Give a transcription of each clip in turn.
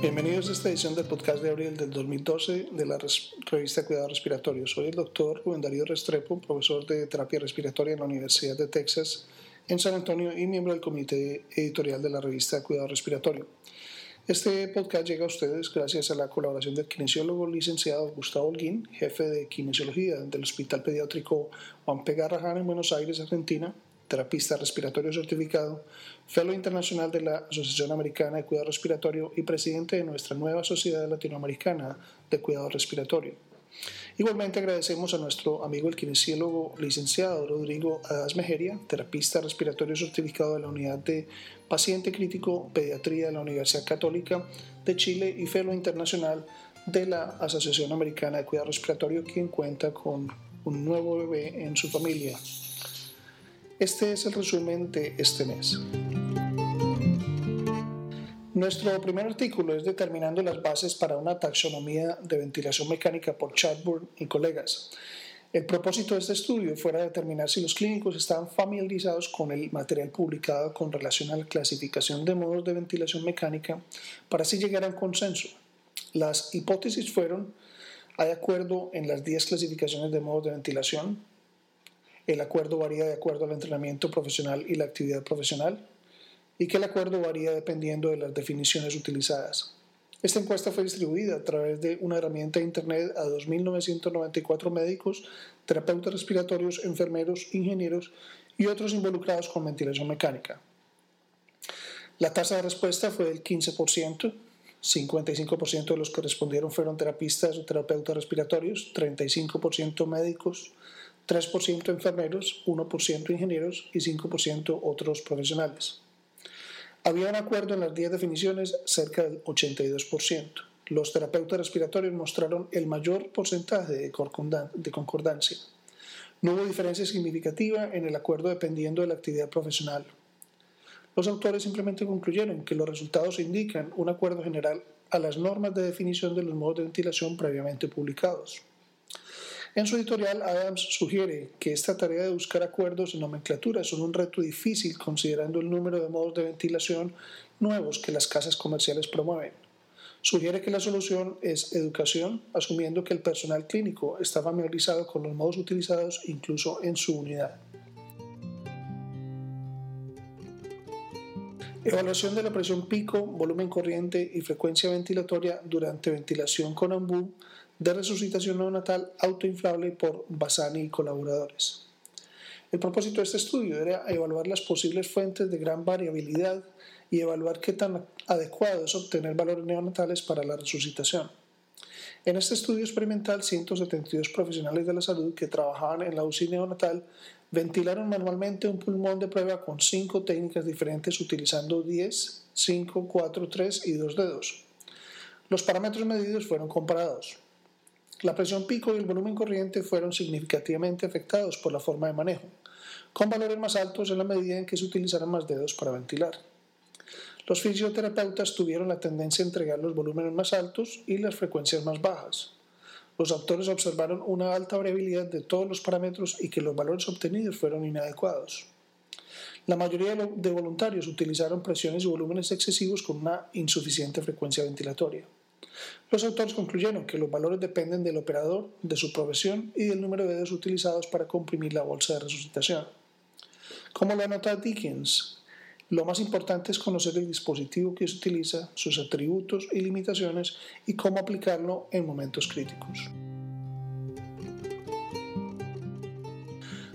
Bienvenidos a esta edición del podcast de abril del 2012 de la revista Cuidado Respiratorio. Soy el doctor Rubén Darío Restrepo, profesor de terapia respiratoria en la Universidad de Texas en San Antonio y miembro del comité editorial de la revista Cuidado Respiratorio. Este podcast llega a ustedes gracias a la colaboración del kinesiólogo licenciado Gustavo Holguín, jefe de kinesiología del Hospital Pediátrico Juan P. En Buenos Aires, Argentina, terapista respiratorio certificado, fellow internacional de la Asociación Americana de Cuidado Respiratorio y presidente de nuestra nueva Sociedad Latinoamericana de Cuidado Respiratorio. Igualmente agradecemos a nuestro amigo el kinesiólogo licenciado Rodrigo Adas Mejeria, terapista respiratorio certificado de la Unidad de Paciente Crítico Pediatría de la Universidad Católica de Chile y fellow internacional de la Asociación Americana de Cuidado Respiratorio, quien cuenta con un nuevo bebé en su familia. Este es el resumen de este mes. Nuestro primer artículo es determinando las bases para una taxonomía de ventilación mecánica por Chadbourne y colegas. El propósito de este estudio fuera determinar si los clínicos estaban familiarizados con el material publicado con relación a la clasificación de modos de ventilación mecánica para así llegar a un consenso. Las hipótesis fueron, hay acuerdo en las 10 clasificaciones de modos de ventilación, el acuerdo varía de acuerdo al entrenamiento profesional y la actividad profesional y que el acuerdo varía dependiendo de las definiciones utilizadas. Esta encuesta fue distribuida a través de una herramienta de Internet a 2.994 médicos, terapeutas respiratorios, enfermeros, ingenieros y otros involucrados con ventilación mecánica. La tasa de respuesta fue del 15%, 55% de los que respondieron fueron terapistas o terapeutas respiratorios, 35% médicos, 3% enfermeros, 1% ingenieros y 5% otros profesionales. Había un acuerdo en las 10 definiciones cerca del 82%. Los terapeutas respiratorios mostraron el mayor porcentaje de concordancia. No hubo diferencia significativa en el acuerdo dependiendo de la actividad profesional. Los autores simplemente concluyeron que los resultados indican un acuerdo general a las normas de definición de los modos de ventilación previamente publicados. En su editorial, Adams sugiere que esta tarea de buscar acuerdos en nomenclatura es un reto difícil considerando el número de modos de ventilación nuevos que las casas comerciales promueven. Sugiere que la solución es educación, asumiendo que el personal clínico está familiarizado con los modos utilizados incluso en su unidad. Evaluación de la presión pico, volumen corriente y frecuencia ventilatoria durante ventilación con ambú de resucitación neonatal autoinflable por Bassani y colaboradores. El propósito de este estudio era evaluar las posibles fuentes de gran variabilidad y evaluar qué tan adecuado es obtener valores neonatales para la resucitación. En este estudio experimental, 172 profesionales de la salud que trabajaban en la UCI neonatal ventilaron manualmente un pulmón de prueba con cinco técnicas diferentes utilizando 10, 5, 4, 3 y 2 dedos. Los parámetros medidos fueron comparados. La presión pico y el volumen corriente fueron significativamente afectados por la forma de manejo, con valores más altos en la medida en que se utilizaran más dedos para ventilar. Los fisioterapeutas tuvieron la tendencia a entregar los volúmenes más altos y las frecuencias más bajas. Los autores observaron una alta variabilidad de todos los parámetros y que los valores obtenidos fueron inadecuados. La mayoría de voluntarios utilizaron presiones y volúmenes excesivos con una insuficiente frecuencia ventilatoria. Los autores concluyeron que los valores dependen del operador, de su profesión y del número de dedos utilizados para comprimir la bolsa de resucitación. Como lo anota Dickens, lo más importante es conocer el dispositivo que se utiliza, sus atributos y limitaciones y cómo aplicarlo en momentos críticos.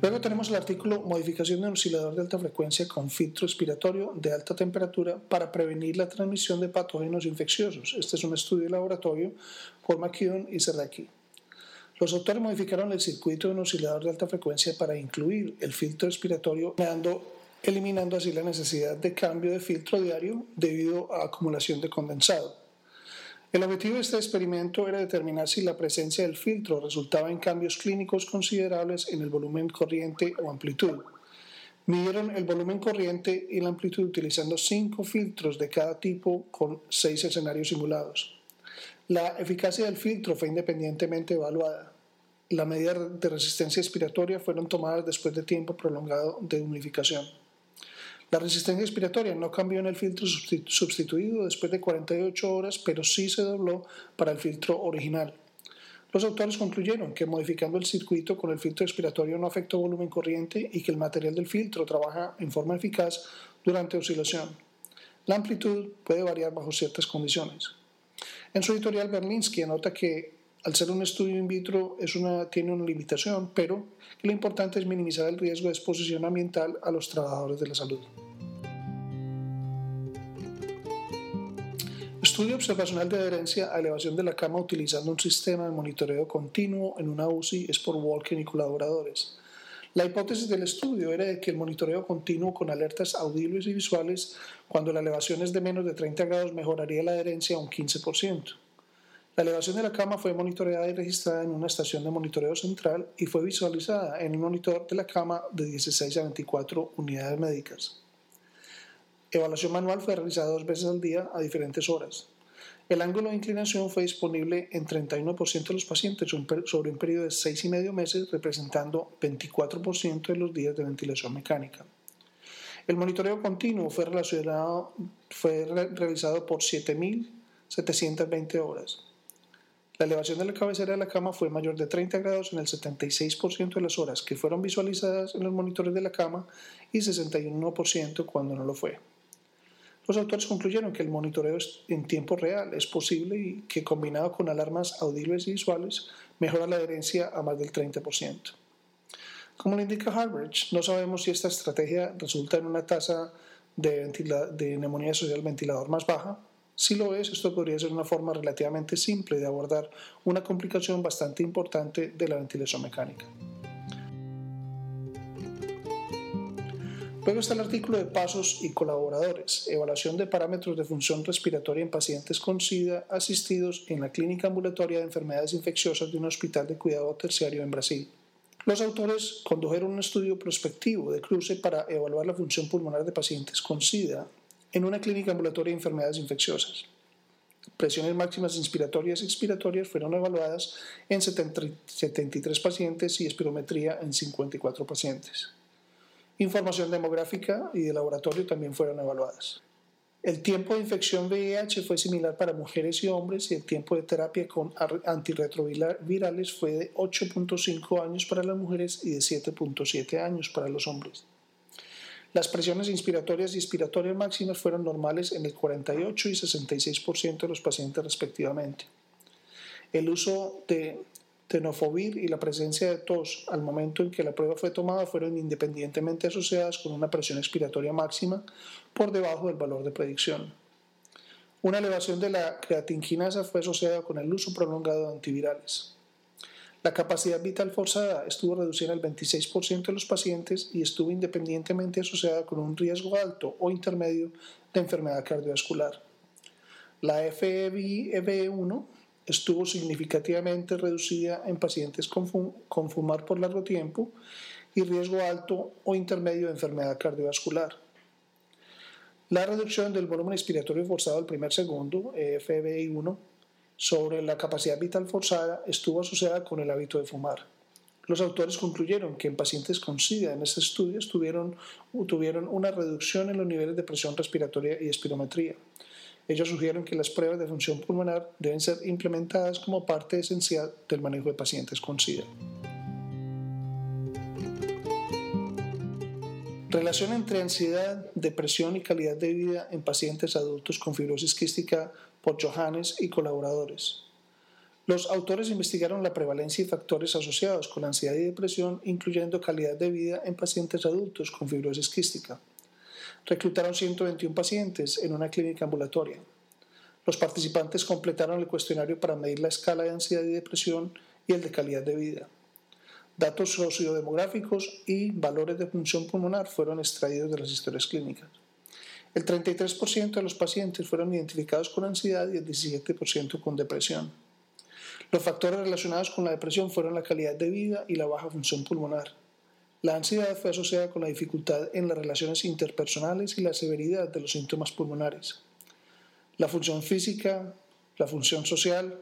Luego tenemos el artículo Modificación de un oscilador de alta frecuencia con filtro expiratorio de alta temperatura para prevenir la transmisión de patógenos infecciosos. Este es un estudio de laboratorio por McKeown y Serraki. Los autores modificaron el circuito de un oscilador de alta frecuencia para incluir el filtro expiratorio, eliminando así la necesidad de cambio de filtro diario debido a acumulación de condensado. El objetivo de este experimento era determinar si la presencia del filtro resultaba en cambios clínicos considerables en el volumen corriente o amplitud. Midieron el volumen corriente y la amplitud utilizando cinco filtros de cada tipo con seis escenarios simulados. La eficacia del filtro fue independientemente evaluada. Las medidas de resistencia expiratoria fueron tomadas después de tiempo prolongado de humidificación. La resistencia expiratoria no cambió en el filtro sustituido después de 48 horas, pero sí se dobló para el filtro original. Los autores concluyeron que modificando el circuito con el filtro expiratorio no afectó volumen corriente y que el material del filtro trabaja en forma eficaz durante oscilación. La amplitud puede variar bajo ciertas condiciones. En su editorial, Berlinsky anota que al ser un estudio in vitro es una, tiene una limitación, pero lo importante es minimizar el riesgo de exposición ambiental a los trabajadores de la salud. Estudio observacional de adherencia a elevación de la cama utilizando un sistema de monitoreo continuo en una UCI es por Walken y colaboradores. La hipótesis del estudio era de que el monitoreo continuo con alertas audibles y visuales cuando la elevación es de menos de 30 grados mejoraría la adherencia a un 15%. La elevación de la cama fue monitoreada y registrada en una estación de monitoreo central y fue visualizada en un monitor de la cama de 16 a 24 unidades médicas. Evaluación manual fue realizada dos veces al día a diferentes horas. El ángulo de inclinación fue disponible en 31% de los pacientes sobre un periodo de 6 y medio meses, representando 24% de los días de ventilación mecánica. El monitoreo continuo fue, fue realizado por 7.720 horas. La elevación de la cabecera de la cama fue mayor de 30 grados en el 76% de las horas que fueron visualizadas en los monitores de la cama y 61% cuando no lo fue. Los autores concluyeron que el monitoreo en tiempo real es posible y que combinado con alarmas audibles y visuales mejora la adherencia a más del 30%. Como lo indica Harvard, no sabemos si esta estrategia resulta en una tasa de, de neumonía social ventilador más baja. Si lo es, esto podría ser una forma relativamente simple de abordar una complicación bastante importante de la ventilación mecánica. Luego está el artículo de pasos y colaboradores, evaluación de parámetros de función respiratoria en pacientes con SIDA asistidos en la clínica ambulatoria de enfermedades infecciosas de un hospital de cuidado terciario en Brasil. Los autores condujeron un estudio prospectivo de cruce para evaluar la función pulmonar de pacientes con SIDA en una clínica ambulatoria de enfermedades infecciosas. Presiones máximas inspiratorias y expiratorias fueron evaluadas en 73 pacientes y espirometría en 54 pacientes. Información demográfica y de laboratorio también fueron evaluadas. El tiempo de infección VIH fue similar para mujeres y hombres y el tiempo de terapia con antirretrovirales fue de 8.5 años para las mujeres y de 7.7 años para los hombres. Las presiones inspiratorias y expiratorias máximas fueron normales en el 48 y 66% de los pacientes respectivamente. El uso de tenofovir y la presencia de tos al momento en que la prueba fue tomada fueron independientemente asociadas con una presión expiratoria máxima por debajo del valor de predicción. Una elevación de la creatinquinasa fue asociada con el uso prolongado de antivirales. La capacidad vital forzada estuvo reducida en el 26% de los pacientes y estuvo independientemente asociada con un riesgo alto o intermedio de enfermedad cardiovascular. La FEV1 estuvo significativamente reducida en pacientes con, fumar por largo tiempo y riesgo alto o intermedio de enfermedad cardiovascular. La reducción del volumen expiratorio forzado al primer segundo, FBI1, sobre la capacidad vital forzada estuvo asociada con el hábito de fumar. Los autores concluyeron que en pacientes con SIDA en este estudio tuvieron, tuvieron una reducción en los niveles de presión respiratoria y espirometría, ellos sugieren que las pruebas de función pulmonar deben ser implementadas como parte esencial del manejo de pacientes con SIDA. Relación entre ansiedad, depresión y calidad de vida en pacientes adultos con fibrosis quística por Johannes y colaboradores. Los autores investigaron la prevalencia y factores asociados con ansiedad y depresión, incluyendo calidad de vida en pacientes adultos con fibrosis quística reclutaron 121 pacientes en una clínica ambulatoria. Los participantes completaron el cuestionario para medir la escala de ansiedad y depresión y el de calidad de vida. Datos sociodemográficos y valores de función pulmonar fueron extraídos de las historias clínicas. El 33% de los pacientes fueron identificados con ansiedad y el 17% con depresión. Los factores relacionados con la depresión fueron la calidad de vida y la baja función pulmonar. La ansiedad fue asociada con la dificultad en las relaciones interpersonales y la severidad de los síntomas pulmonares. La función física, la función social,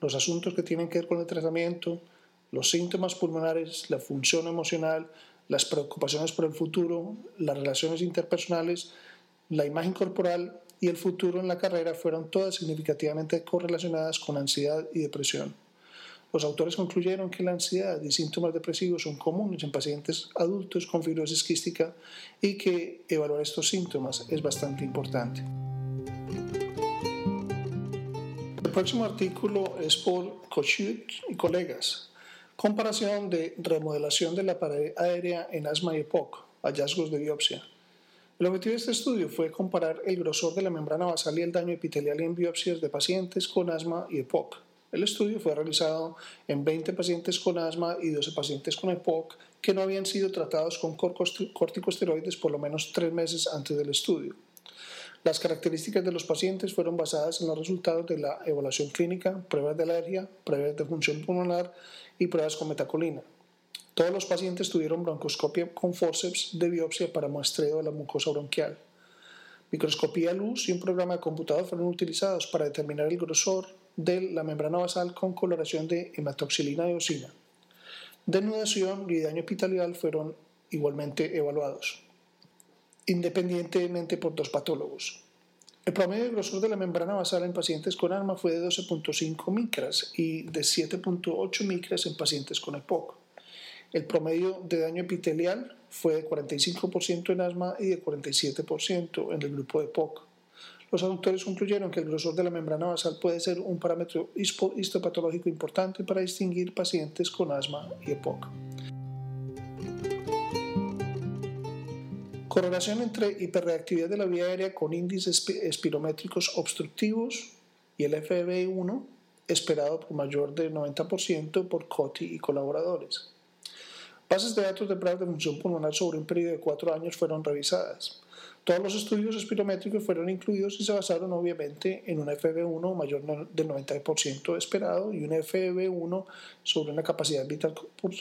los asuntos que tienen que ver con el tratamiento, los síntomas pulmonares, la función emocional, las preocupaciones por el futuro, las relaciones interpersonales, la imagen corporal y el futuro en la carrera fueron todas significativamente correlacionadas con ansiedad y depresión. Los autores concluyeron que la ansiedad y síntomas depresivos son comunes en pacientes adultos con fibrosis quística y que evaluar estos síntomas es bastante importante. El próximo artículo es por Cochut y colegas. Comparación de remodelación de la pared aérea en asma y EPOC, hallazgos de biopsia. El objetivo de este estudio fue comparar el grosor de la membrana basal y el daño epitelial en biopsias de pacientes con asma y EPOC. El estudio fue realizado en 20 pacientes con asma y 12 pacientes con EPOC que no habían sido tratados con corticosteroides por lo menos tres meses antes del estudio. Las características de los pacientes fueron basadas en los resultados de la evaluación clínica, pruebas de alergia, pruebas de función pulmonar y pruebas con metacolina. Todos los pacientes tuvieron broncoscopia con forceps de biopsia para muestreo de la mucosa bronquial. Microscopía luz y un programa de computador fueron utilizados para determinar el grosor, de la membrana basal con coloración de hematoxilina y eosina. Denudación y daño epitelial fueron igualmente evaluados, independientemente por dos patólogos. El promedio de grosor de la membrana basal en pacientes con asma fue de 12.5 micras y de 7.8 micras en pacientes con EPOC. El promedio de daño epitelial fue de 45% en asma y de 47% en el grupo de EPOC. Los autores concluyeron que el grosor de la membrana basal puede ser un parámetro histopatológico importante para distinguir pacientes con asma y EPOC. Correlación entre hiperreactividad de la vía aérea con índices espirométricos obstructivos y el FEV1 esperado por mayor del 90% por COTI y colaboradores. Bases de datos de pruebas de función pulmonar sobre un periodo de cuatro años fueron revisadas. Todos los estudios espirométricos fueron incluidos y se basaron obviamente en un FEV1 mayor del 90% esperado y un FEV1 sobre una capacidad vital,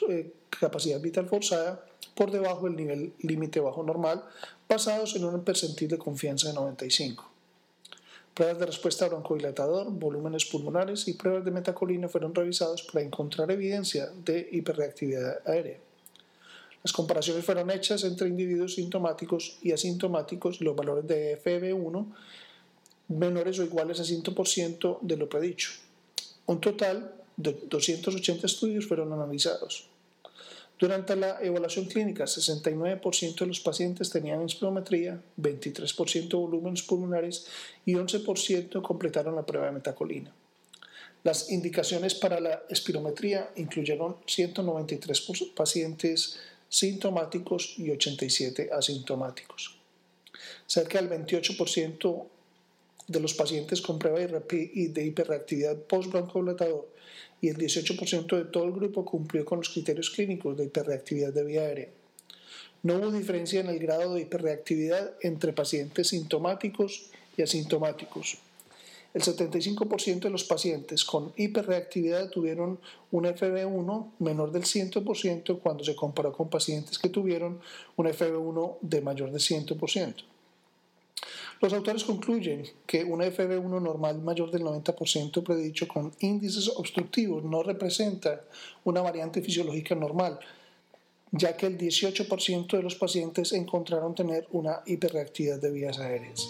eh, capacidad vital forzada por debajo del nivel límite bajo normal, basados en un percentil de confianza de 95. Pruebas de respuesta broncodilatador, volúmenes pulmonares y pruebas de metacolina fueron revisados para encontrar evidencia de hiperreactividad aérea. Las comparaciones fueron hechas entre individuos sintomáticos y asintomáticos los valores de FEV1 menores o iguales a 100% de lo predicho. Un total de 280 estudios fueron analizados. Durante la evaluación clínica, 69% de los pacientes tenían espirometría, 23% volúmenes pulmonares y 11% completaron la prueba de metacolina. Las indicaciones para la espirometría incluyeron 193 pacientes sintomáticos y 87 asintomáticos. Cerca del 28% de los pacientes con prueba de hiperreactividad postbroncolatador y el 18% de todo el grupo cumplió con los criterios clínicos de hiperreactividad de vía aérea. No hubo diferencia en el grado de hiperreactividad entre pacientes sintomáticos y asintomáticos. El 75% de los pacientes con hiperreactividad tuvieron un FB1 menor del 100% cuando se comparó con pacientes que tuvieron un FB1 de mayor del 100%. Los autores concluyen que un FB1 normal mayor del 90% predicho con índices obstructivos no representa una variante fisiológica normal, ya que el 18% de los pacientes encontraron tener una hiperreactividad de vías aéreas.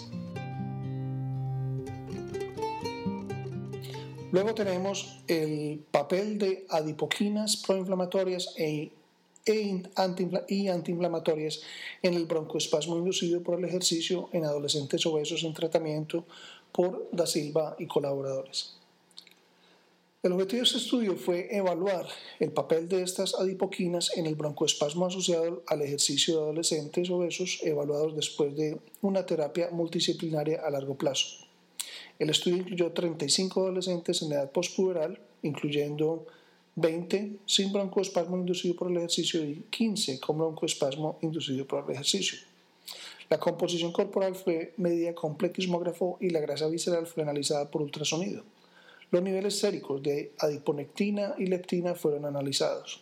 Luego tenemos el papel de adipoquinas proinflamatorias e, e y antiinflamatorias en el broncoespasmo inducido por el ejercicio en adolescentes obesos en tratamiento por Da Silva y colaboradores. El objetivo de este estudio fue evaluar el papel de estas adipoquinas en el broncoespasmo asociado al ejercicio de adolescentes obesos evaluados después de una terapia multidisciplinaria a largo plazo. El estudio incluyó 35 adolescentes en edad postpuberal, incluyendo 20 sin broncoespasmo inducido por el ejercicio y 15 con broncoespasmo inducido por el ejercicio. La composición corporal fue medida con plequismógrafo y la grasa visceral fue analizada por ultrasonido. Los niveles séricos de adiponectina y leptina fueron analizados.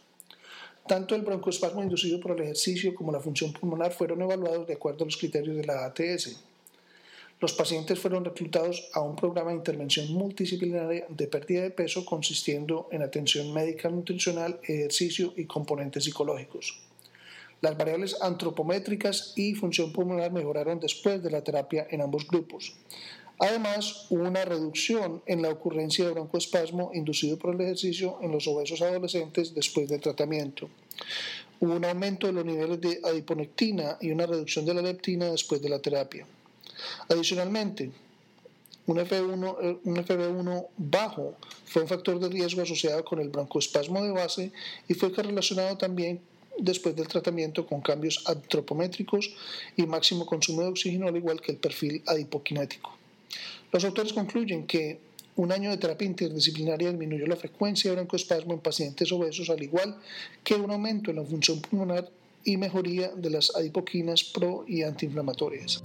Tanto el broncoespasmo inducido por el ejercicio como la función pulmonar fueron evaluados de acuerdo a los criterios de la ATS. Los pacientes fueron reclutados a un programa de intervención multidisciplinaria de pérdida de peso consistiendo en atención médica nutricional, ejercicio y componentes psicológicos. Las variables antropométricas y función pulmonar mejoraron después de la terapia en ambos grupos. Además, hubo una reducción en la ocurrencia de broncoespasmo inducido por el ejercicio en los obesos adolescentes después del tratamiento. Hubo un aumento de los niveles de adiponectina y una reducción de la leptina después de la terapia. Adicionalmente, un, F1, un FB1 bajo fue un factor de riesgo asociado con el broncoespasmo de base y fue correlacionado también después del tratamiento con cambios antropométricos y máximo consumo de oxígeno, al igual que el perfil adipokinético. Los autores concluyen que un año de terapia interdisciplinaria disminuyó la frecuencia de broncoespasmo en pacientes obesos, al igual que un aumento en la función pulmonar y mejoría de las adipoquinas pro y antiinflamatorias.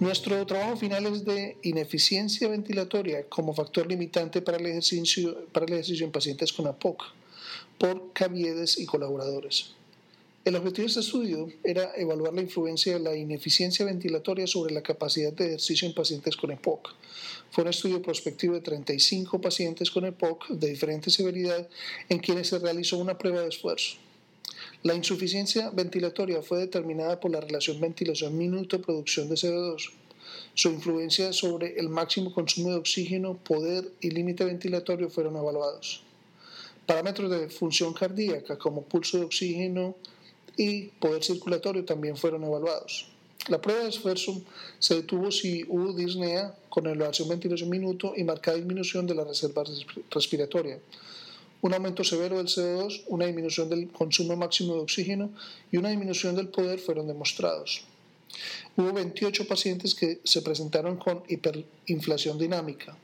Nuestro trabajo final es de ineficiencia ventilatoria como factor limitante para el ejercicio, para el ejercicio en pacientes con APOC por Caviedes y colaboradores. El objetivo de este estudio era evaluar la influencia de la ineficiencia ventilatoria sobre la capacidad de ejercicio en pacientes con EPOC. Fue un estudio prospectivo de 35 pacientes con EPOC de diferente severidad en quienes se realizó una prueba de esfuerzo. La insuficiencia ventilatoria fue determinada por la relación ventilación minuto-producción de CO2. Su influencia sobre el máximo consumo de oxígeno, poder y límite ventilatorio fueron evaluados. Parámetros de función cardíaca como pulso de oxígeno y poder circulatorio también fueron evaluados. La prueba de esfuerzo se detuvo si hubo disnea con elevación ventilación minuto y marcada disminución de la reserva respiratoria un aumento severo del CO2, una disminución del consumo máximo de oxígeno y una disminución del poder fueron demostrados. Hubo 28 pacientes que se presentaron con hiperinflación dinámica.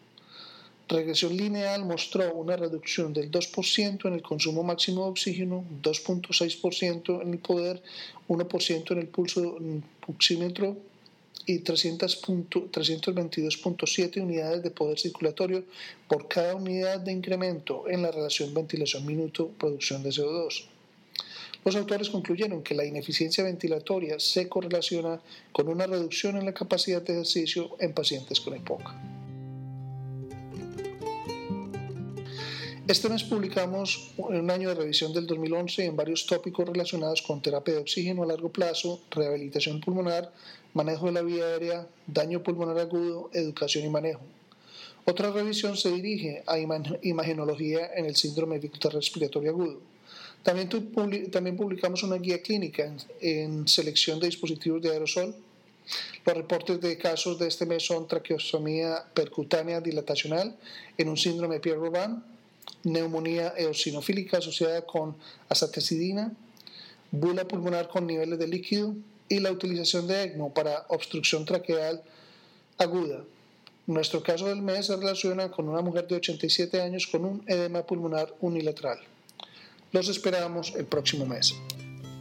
Regresión lineal mostró una reducción del 2% en el consumo máximo de oxígeno, 2.6% en el poder, 1% en el pulso oxímetro y 322.7 unidades de poder circulatorio por cada unidad de incremento en la relación ventilación minuto-producción de CO2. Los autores concluyeron que la ineficiencia ventilatoria se correlaciona con una reducción en la capacidad de ejercicio en pacientes con EPOC. Este mes publicamos un año de revisión del 2011 en varios tópicos relacionados con terapia de oxígeno a largo plazo, rehabilitación pulmonar, manejo de la vía aérea, daño pulmonar agudo, educación y manejo. Otra revisión se dirige a imagenología en el síndrome dificultad respiratoria agudo. También, también publicamos una guía clínica en, selección de dispositivos de aerosol. Los reportes de casos de este mes son traqueostomía percutánea dilatacional en un síndrome Pierre-Robin, neumonía eosinofílica asociada con asatecidina, bula pulmonar con niveles de líquido, y la utilización de ECMO para obstrucción traqueal aguda. Nuestro caso del mes se relaciona con una mujer de 87 años con un edema pulmonar unilateral. Los esperamos el próximo mes.